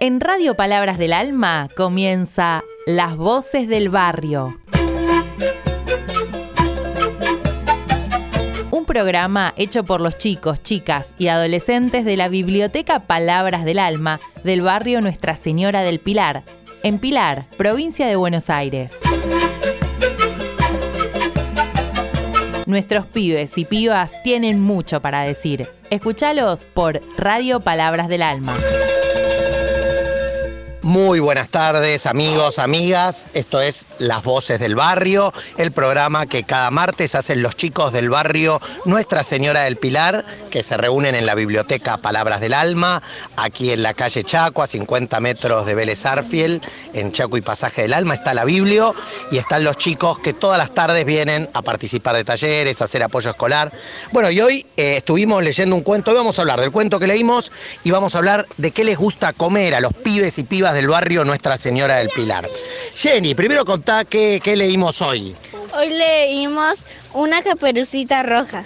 En Radio Palabras del Alma comienza Las Voces del Barrio. Un programa hecho por los chicos, chicas y adolescentes de la Biblioteca Palabras del Alma del barrio Nuestra Señora del Pilar, en Pilar, provincia de Buenos Aires. Nuestros pibes y pibas tienen mucho para decir. Escúchalos por Radio Palabras del Alma. Muy buenas tardes amigos, amigas. Esto es Las Voces del Barrio, el programa que cada martes hacen los chicos del barrio Nuestra Señora del Pilar, que se reúnen en la biblioteca Palabras del Alma, aquí en la calle Chaco, a 50 metros de Vélez Arfiel, en Chaco y Pasaje del Alma, está la Biblio y están los chicos que todas las tardes vienen a participar de talleres, a hacer apoyo escolar. Bueno, y hoy eh, estuvimos leyendo un cuento, hoy vamos a hablar del cuento que leímos y vamos a hablar de qué les gusta comer a los pibes y pibas del barrio Nuestra Señora del Pilar. Jenny, primero contá qué, qué leímos hoy. Hoy leímos una caperucita roja.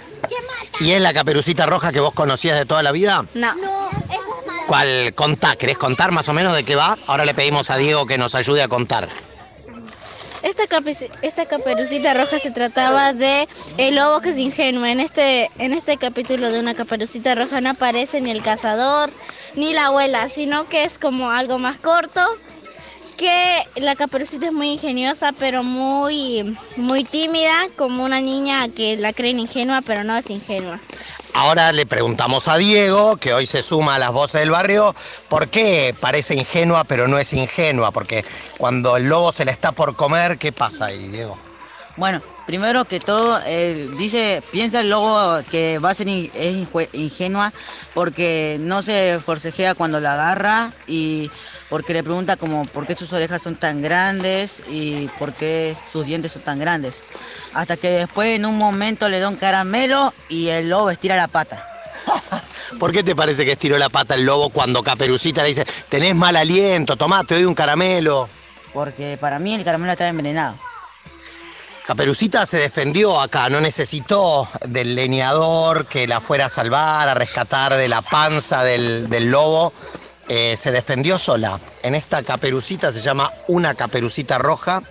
¿Y es la caperucita roja que vos conocías de toda la vida? No. ¿Cuál contá? ¿Querés contar más o menos de qué va? Ahora le pedimos a Diego que nos ayude a contar. Esta, esta caperucita roja se trataba de el lobo que es ingenuo. En este, en este capítulo de una caperucita roja no aparece ni el cazador ni la abuela, sino que es como algo más corto. Que la caperucita es muy ingeniosa, pero muy, muy tímida, como una niña que la creen ingenua, pero no es ingenua. Ahora le preguntamos a Diego, que hoy se suma a las voces del barrio, ¿por qué parece ingenua pero no es ingenua? Porque cuando el lobo se la está por comer, ¿qué pasa ahí, Diego? Bueno, primero que todo, eh, dice, piensa el lobo que va a ser in- es ingenua porque no se forcejea cuando la agarra y porque le pregunta como por qué sus orejas son tan grandes y por qué sus dientes son tan grandes. Hasta que después en un momento le da un caramelo y el lobo estira la pata. ¿Por qué te parece que estiró la pata el lobo cuando Caperucita le dice, tenés mal aliento, tomá, te doy un caramelo? Porque para mí el caramelo está envenenado. Caperucita se defendió acá, no necesitó del leñador que la fuera a salvar, a rescatar de la panza del, lobo. Eh, se defendió sola. En esta caperucita se llama Una Caperucita Roja.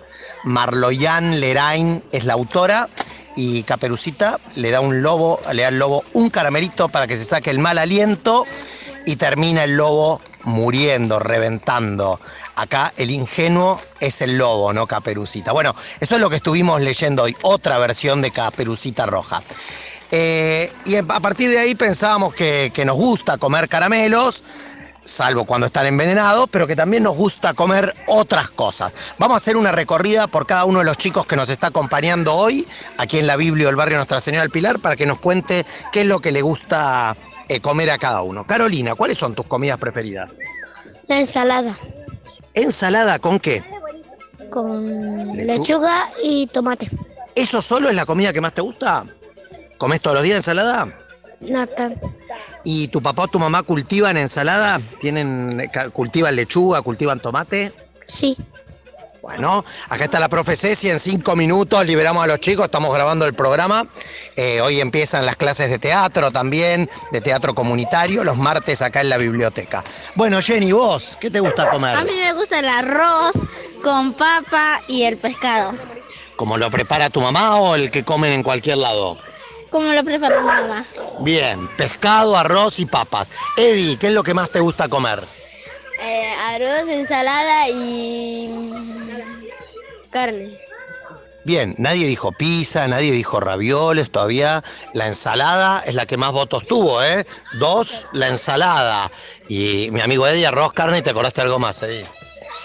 Marloyan Lerain es la autora. Y Caperucita le da un lobo, le da al lobo un caramelito para que se saque el mal aliento y termina el lobo muriendo, reventando. Acá el ingenuo es el lobo, no Caperucita. Bueno, eso es lo que estuvimos leyendo hoy, otra versión de Caperucita Roja. Eh, y a partir de ahí pensábamos que, nos gusta comer caramelos, salvo cuando están envenenados, pero que también nos gusta comer otras cosas. Vamos a hacer una recorrida por cada uno de los chicos que nos está acompañando hoy, aquí en la Biblia del barrio Nuestra Señora del Pilar, para que nos cuente qué es lo que le gusta eh, comer a cada uno. Carolina, ¿cuáles son tus comidas preferidas? La ensalada ¿Ensalada con qué? con Lechuga. lechuga y tomate. ¿Eso solo es la comida que más te gusta? ¿Comes todos los días ensalada? No. ¿Y tu papá o tu mamá cultivan ensalada? ¿Tienen, cultivan lechuga, cultivan tomate? Sí. Bueno, acá está la profe Ceci, en cinco minutos liberamos a los chicos, estamos grabando el programa. Eh, hoy empiezan las clases de teatro también, de teatro comunitario, los martes acá en la biblioteca. Bueno, Jenny, vos, ¿qué te gusta A comer? mí me gusta el arroz con papa y el pescado. ¿Como lo prepara tu mamá o el que comen en cualquier lado? Como lo prepara mi mamá. Bien, pescado, arroz y papas. Eddie, ¿qué es lo que más te gusta comer? Eh, arroz, ensalada y carne. Bien, nadie dijo pizza, nadie dijo ravioles todavía. La ensalada es la que más votos tuvo, ¿eh? Dos, la ensalada. Y mi amigo Eddie, arroz, carne, y te acordaste algo más, Eddie.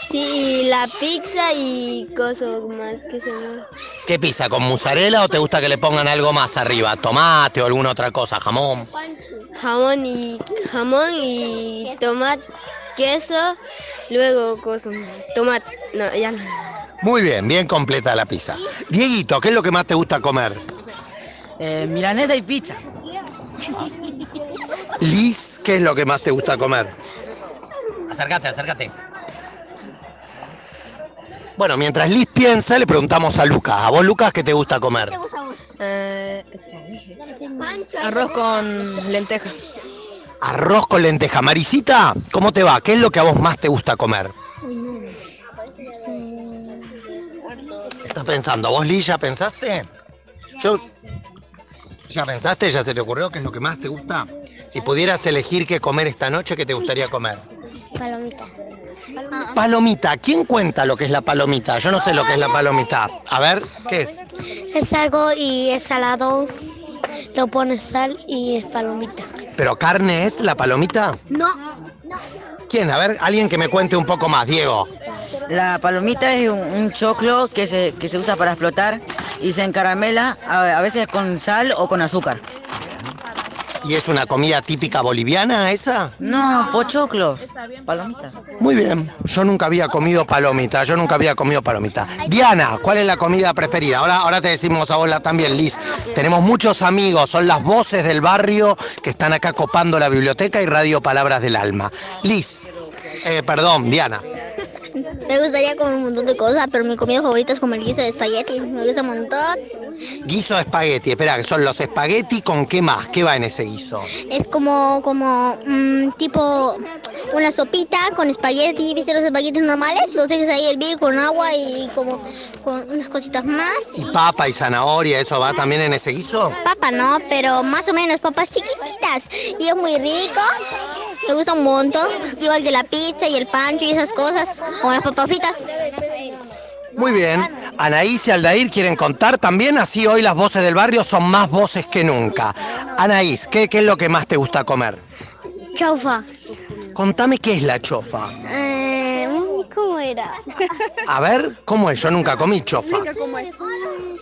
Sí, la pizza y cosas más que se llama. ¿Qué pizza? ¿Con mozzarella o te gusta que le pongan algo más arriba? ¿Tomate o alguna otra cosa? ¿Jamón? Jamón y jamón y tomate, queso, luego cosas. Tomate. No, ya no. Muy bien, bien completa la pizza. Dieguito, ¿qué es lo que más te gusta comer? Eh, milanesa y pizza. Liz, ¿qué es lo que más te gusta comer? Acércate, acércate. Bueno, mientras Liz piensa, le preguntamos a Lucas. ¿A vos, Lucas, qué te gusta comer? Eh, arroz con lenteja. Arroz con lenteja. Marisita, ¿cómo te va? ¿Qué es lo que a vos más te gusta comer? ¿Estás pensando? ¿Vos, Lee, ya pensaste? Yo... ¿Ya pensaste? ¿Ya se te ocurrió qué es lo que más te gusta? Si pudieras elegir qué comer esta noche, ¿qué te gustaría comer? Palomita. Palomita. ¿Quién cuenta lo que es la palomita? Yo no sé lo que es la palomita. A ver, ¿qué es? Es algo y es salado. Lo pones sal y es palomita. ¿Pero carne es la palomita? No. ¿Quién? A ver, alguien que me cuente un poco más, Diego. La palomita es un, un choclo que se, que se usa para explotar y se encaramela a, a veces con sal o con azúcar. ¿Y es una comida típica boliviana esa? No, pochoclos. Palomitas. Muy bien, yo nunca había comido palomita, yo nunca había comido palomita. Diana, ¿cuál es la comida preferida? Ahora, ahora te decimos a vos también, Liz. Tenemos muchos amigos, son las voces del barrio que están acá copando la biblioteca y Radio Palabras del Alma. Liz, eh, perdón, Diana. Me gustaría comer un montón de cosas, pero mi comida favorita es comer guiso de espagueti. Me gusta un montón. Guiso de espagueti, espera, que son los espagueti con qué más, ¿qué va en ese guiso? Es como, como, mm, tipo una sopita con espagueti. ¿Viste los espaguetis normales? Los dejas ahí hervir con agua y como con unas cositas más. ¿Y papa y zanahoria, eso va también en ese guiso? Papa no, pero más o menos papas chiquititas. Y es muy rico. Me gusta un montón. Igual que la pizza y el pancho y esas cosas. O las papas fritas. Muy bien. Anaís y Aldair quieren contar también, así hoy las voces del barrio son más voces que nunca. Anaís, ¿qué, qué es lo que más te gusta comer? Chaufa. Contame qué es la chofa. Eh, ¿Cómo era? A ver, ¿cómo es? Yo nunca comí chofa.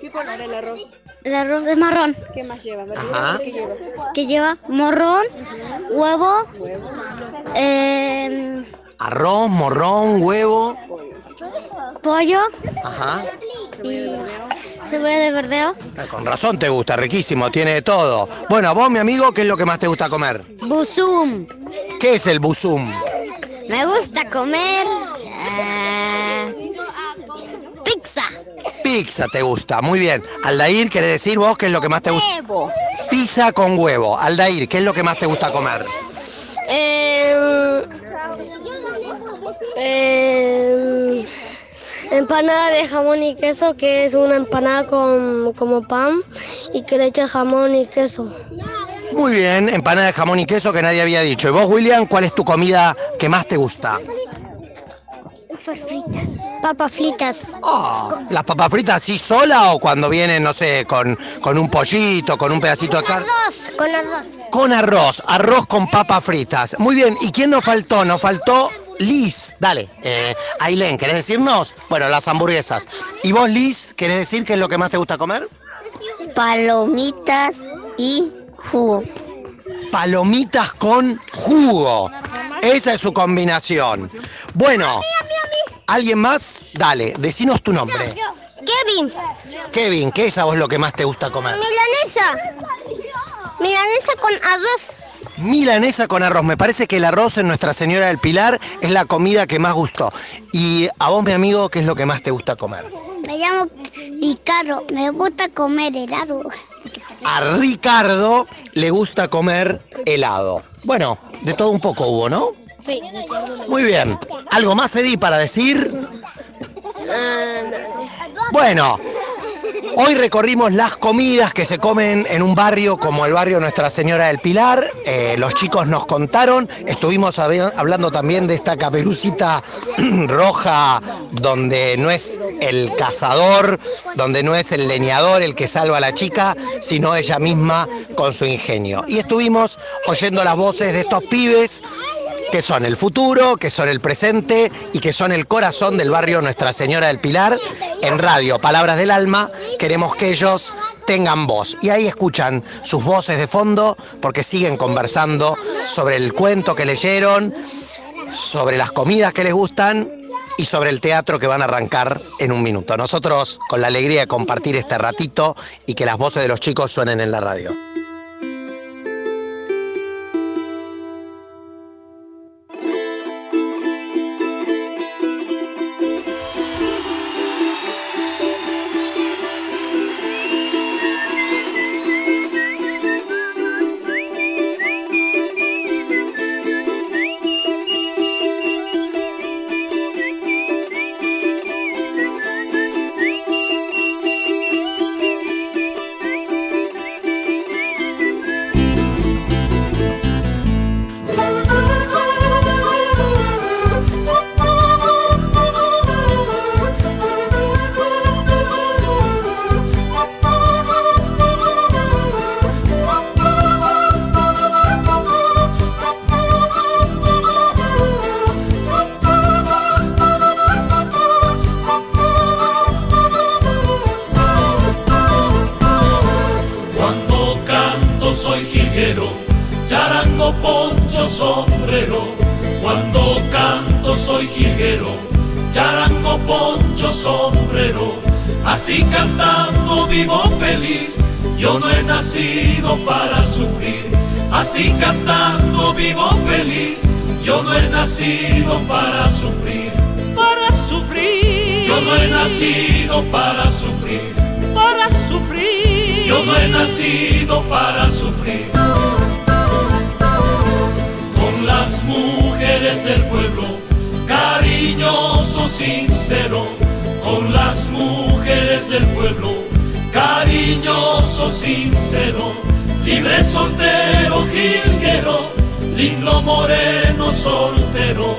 ¿Qué color el arroz? El arroz es marrón. ¿Qué más lleva? Ajá. ¿Qué lleva? Que lleva morrón, huevo, eh, Arroz, morrón, huevo. pollo Ajá. y cebolla de verdeo. Ah, Con razón te gusta, riquísimo, tiene de todo. Bueno, a vos, mi amigo, ¿qué es lo que más te gusta comer? Busum. ¿Qué es el busum? Me gusta comer eh, pizza. Pizza te gusta, muy bien. Aldair, ¿querés decir vos qué es lo que más te gusta? Huevo. Pizza con huevo. Aldair, ¿qué es lo que más te gusta comer? Eh, eh, empanada de jamón y queso, que es una empanada con como pan y que le echa jamón y queso. Muy bien, empanada de jamón y queso que nadie había dicho. ¿Y vos, William, cuál es tu comida que más te gusta? Papas fritas. Ah, ¿Las papas fritas así sola o cuando vienen, no sé, con, con un pollito, con un pedacito de carne? Con dos. Con arroz, arroz con papas fritas. Muy bien, ¿y quién nos faltó? Nos faltó Liz. Dale, eh, Ailén, ¿querés decirnos? Bueno, las hamburguesas. ¿Y vos, Liz, querés decir qué es lo que más te gusta comer? Palomitas y jugo. Palomitas con jugo. Esa es su combinación. Bueno, ¿alguien más? Dale, decinos tu nombre. Kevin, Kevin, ¿qué es a vos lo que más te gusta comer? milanesa. Milanesa con arroz. Milanesa con arroz. Me parece que el arroz en Nuestra Señora del Pilar es la comida que más gustó. Y a vos, mi amigo, ¿qué es lo que más te gusta comer? Me llamo Ricardo. Me gusta comer helado. A Ricardo le gusta comer helado. Bueno, de todo un poco hubo, ¿no? Muy bien. ¿Algo más, Edi, para decir? Bueno, hoy recorrimos las comidas que se comen en un barrio como el barrio Nuestra Señora del Pilar. Eh, los chicos nos contaron, estuvimos hab- hablando también de esta caperucita roja donde no es el cazador, donde no es el leñador el que salva a la chica, sino ella misma con su ingenio. Y estuvimos oyendo las voces de estos pibes que son el futuro, que son el presente y que son el corazón del barrio Nuestra Señora del Pilar. En radio, Palabras del Alma, queremos que ellos tengan voz. Y ahí escuchan sus voces de fondo porque siguen conversando sobre el cuento que leyeron, sobre las comidas que les gustan y sobre el teatro que van a arrancar en un minuto. Nosotros con la alegría de compartir este ratito y que las voces de los chicos suenen en la radio. ligero, charango, poncho, sombrero. Cuando canto soy jilguero, charango, poncho, sombrero. Así cantando vivo feliz, yo no he nacido para sufrir. Así cantando vivo feliz, yo no he nacido para sufrir. Para sufrir. Yo no he nacido para sufrir yo no he nacido para sufrir. Con las mujeres del pueblo, cariñoso, sincero, con las mujeres del pueblo, cariñoso, sincero, libre, soltero, jilguero, lindo, moreno, soltero,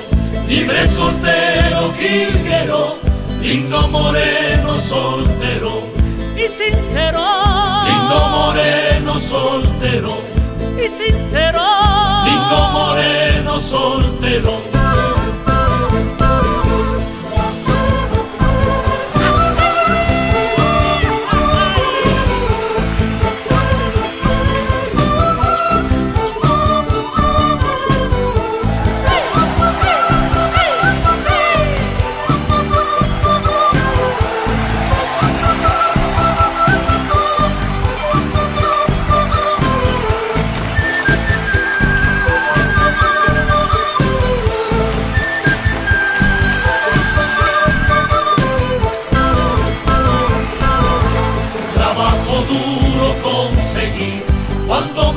libre, soltero, jilguero, lindo, moreno, soltero, y sincero, lindo, moreno, soltero, y sincero, lindo, moreno, soltero.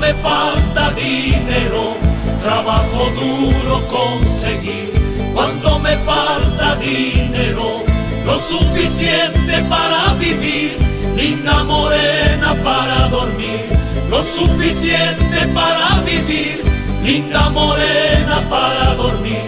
Me falta dinero. Trabajo duro conseguir cuando me falta dinero. Lo suficiente para vivir, linda morena para dormir. Lo suficiente para vivir, linda morena para dormir.